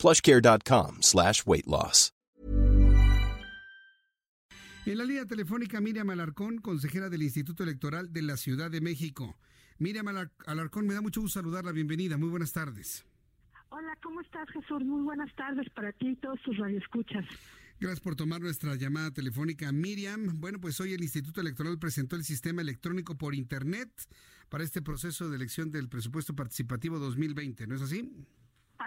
plushcare.com slash weight loss. En la línea telefónica Miriam Alarcón, consejera del Instituto Electoral de la Ciudad de México. Miriam Alarcón, me da mucho gusto saludarla. Bienvenida. Muy buenas tardes. Hola, ¿cómo estás, Jesús? Muy buenas tardes para ti y todos tus radioescuchas. Gracias por tomar nuestra llamada telefónica. Miriam, bueno, pues hoy el Instituto Electoral presentó el sistema electrónico por Internet para este proceso de elección del presupuesto participativo 2020, ¿no es así?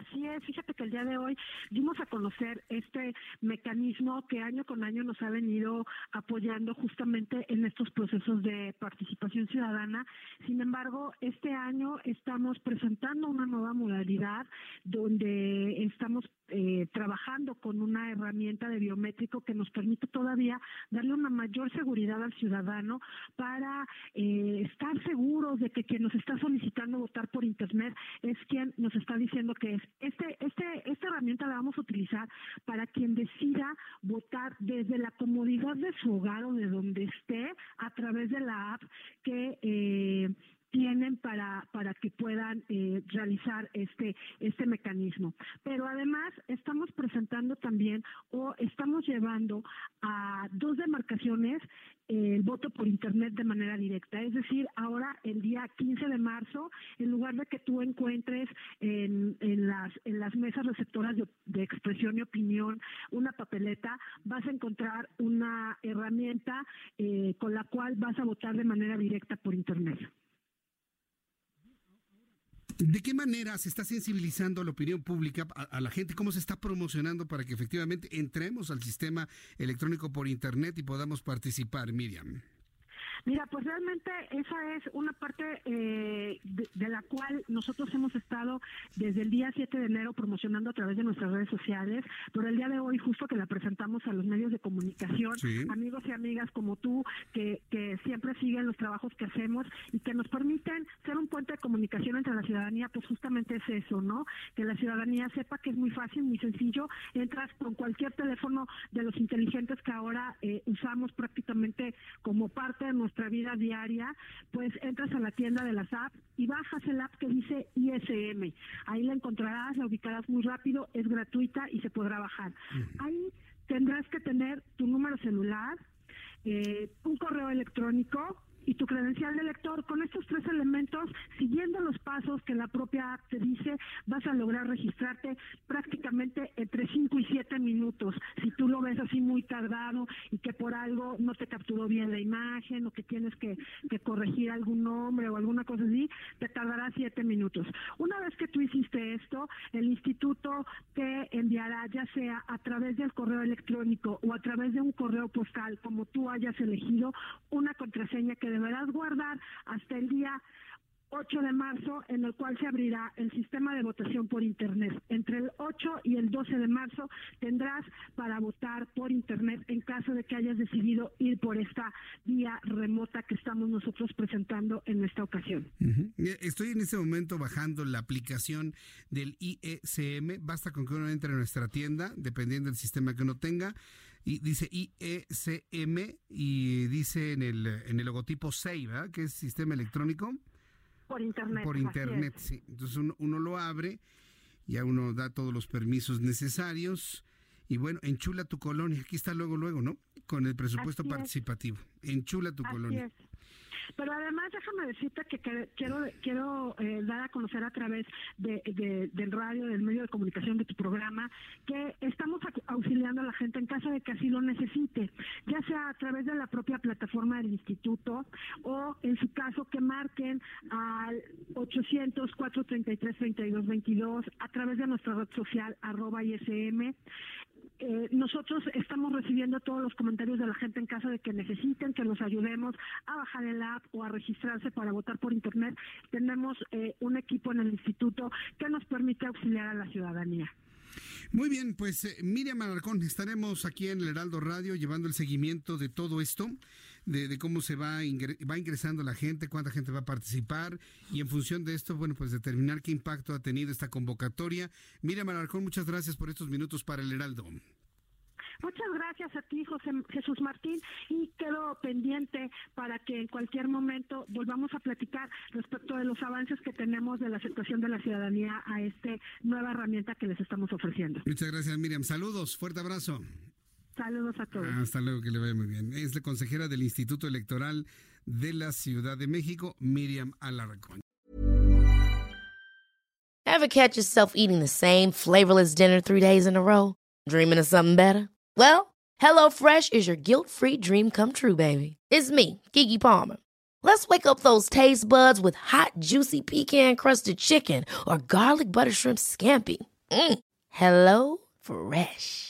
Así es, fíjate que el día de hoy dimos a conocer este mecanismo que año con año nos ha venido apoyando justamente en estos procesos de participación ciudadana. Sin embargo, este año estamos presentando una nueva modalidad donde estamos eh, trabajando con una herramienta de biométrico que nos permite todavía darle una mayor seguridad al ciudadano para eh, estar seguros de que quien nos está solicitando votar por Internet es quien nos está diciendo que es este, este, esta herramienta la vamos a utilizar para quien decida votar desde la comodidad de su hogar o de donde esté a través de la app que eh, tienen para, para que puedan eh, realizar este, este mecanismo. Pero además estamos presentando también o estamos llevando a dos demarcaciones el voto por internet de manera directa. Es decir, ahora el día 15 de marzo, en lugar de que tú encuentres en, en, las, mesas receptoras de, expresión y opinión una papeleta, vas a encontrar una herramienta eh, con la cual vas a votar de manera directa por internet. ¿De qué manera se está sensibilizando a la opinión pública, a, la gente? ¿Cómo se está promocionando para que efectivamente entremos al sistema electrónico por Internet y podamos participar, Miriam? Mira, pues realmente esa es una parte eh, de, la cual nosotros hemos estado desde el día 7 de enero promocionando a través de nuestras redes sociales, pero el día de hoy justo que la presentamos a los medios de comunicación, amigos y amigas como tú, que, que siempre siguen los trabajos que hacemos y que nos permiten ser un puente de comunicación entre la ciudadanía, pues justamente es eso, ¿no? Que la ciudadanía sepa que es muy fácil, muy sencillo, entras con cualquier teléfono de los inteligentes que ahora eh, usamos prácticamente como parte de nuestra nuestra vida diaria, pues entras a la tienda de las apps y bajas el app que dice ISM. Ahí la encontrarás, la ubicarás muy rápido, es gratuita y se podrá bajar. Ahí tendrás que tener tu número celular, eh, un correo electrónico, y tu credencial de lector. Con estos tres elementos, siguiendo los pasos que la propia app te dice, vas a lograr registrarte prácticamente entre 5 y 7 minutos. Si tú lo ves así muy tardado y que por algo no te capturó bien la imagen o que tienes que, corregir algún nombre o alguna cosa así, te tardará 7 minutos. Una vez que tú hiciste esto, el instituto te enviará ya sea a través del correo electrónico o a través de un correo postal, como tú hayas elegido, una contraseña que deberás guardar hasta el día 8 de marzo, en el cual se abrirá el sistema de votación por Internet. Entre el 8 y el 12 de marzo tendrás para votar por Internet en caso de que hayas decidido ir por esta vía remota que estamos nosotros presentando en esta ocasión. Estoy en este momento bajando la aplicación del IECM. Basta con que uno entre a nuestra tienda, dependiendo del sistema que uno tenga y dice IECM y dice en el, en el logotipo SEI, ¿verdad? Que es sistema electrónico. Por internet. Por internet, sí. Entonces uno, lo abre, ya uno da todos los permisos necesarios y bueno, enchula tu colonia. Aquí está luego, luego, ¿no? Con el presupuesto participativo. Enchula tu colonia. Pero además déjame decirte que quiero quiero eh, dar a conocer a través de, del radio, del medio de comunicación de tu programa, que estamos auxiliando a la gente en caso de que así lo necesite, ya sea a través de la propia plataforma del instituto o en su caso que marquen al 800 433 3222 a través de nuestra red social arroba ISM eh, nosotros estamos recibiendo todos los comentarios de la gente en caso de que necesiten que los ayudemos a bajar el app o a registrarse para votar por internet. Tenemos eh, un equipo en el instituto que nos permite auxiliar a la ciudadanía. Muy bien, pues eh, Miriam Alarcón, estaremos aquí en el Heraldo Radio llevando el seguimiento de todo esto, de, cómo se va, va ingresando la gente, cuánta gente va a participar y en función de esto, bueno, pues determinar qué impacto ha tenido esta convocatoria. Miriam Alarcón, muchas gracias por estos minutos para el Heraldo. Muchas gracias a ti, José Jesús Martín, y quedo pendiente para que en cualquier momento volvamos a platicar respecto de los avances que tenemos de la aceptación de la ciudadanía a esta nueva herramienta que les estamos ofreciendo. Muchas gracias, Miriam. Saludos, fuerte abrazo. Saludos a todos. Hasta luego, que le vaya muy bien. Es la consejera del Instituto Electoral de la Ciudad de México, Miriam Alarcón. Ever catch yourself eating the same flavorless dinner three days in a row? Dreaming of something better? Well, HelloFresh is your guilt-free dream come true, baby. It's me, Kiki Palmer. Let's wake up those taste buds with hot, juicy pecan-crusted chicken or garlic butter shrimp scampi. Mm. Hello Fresh.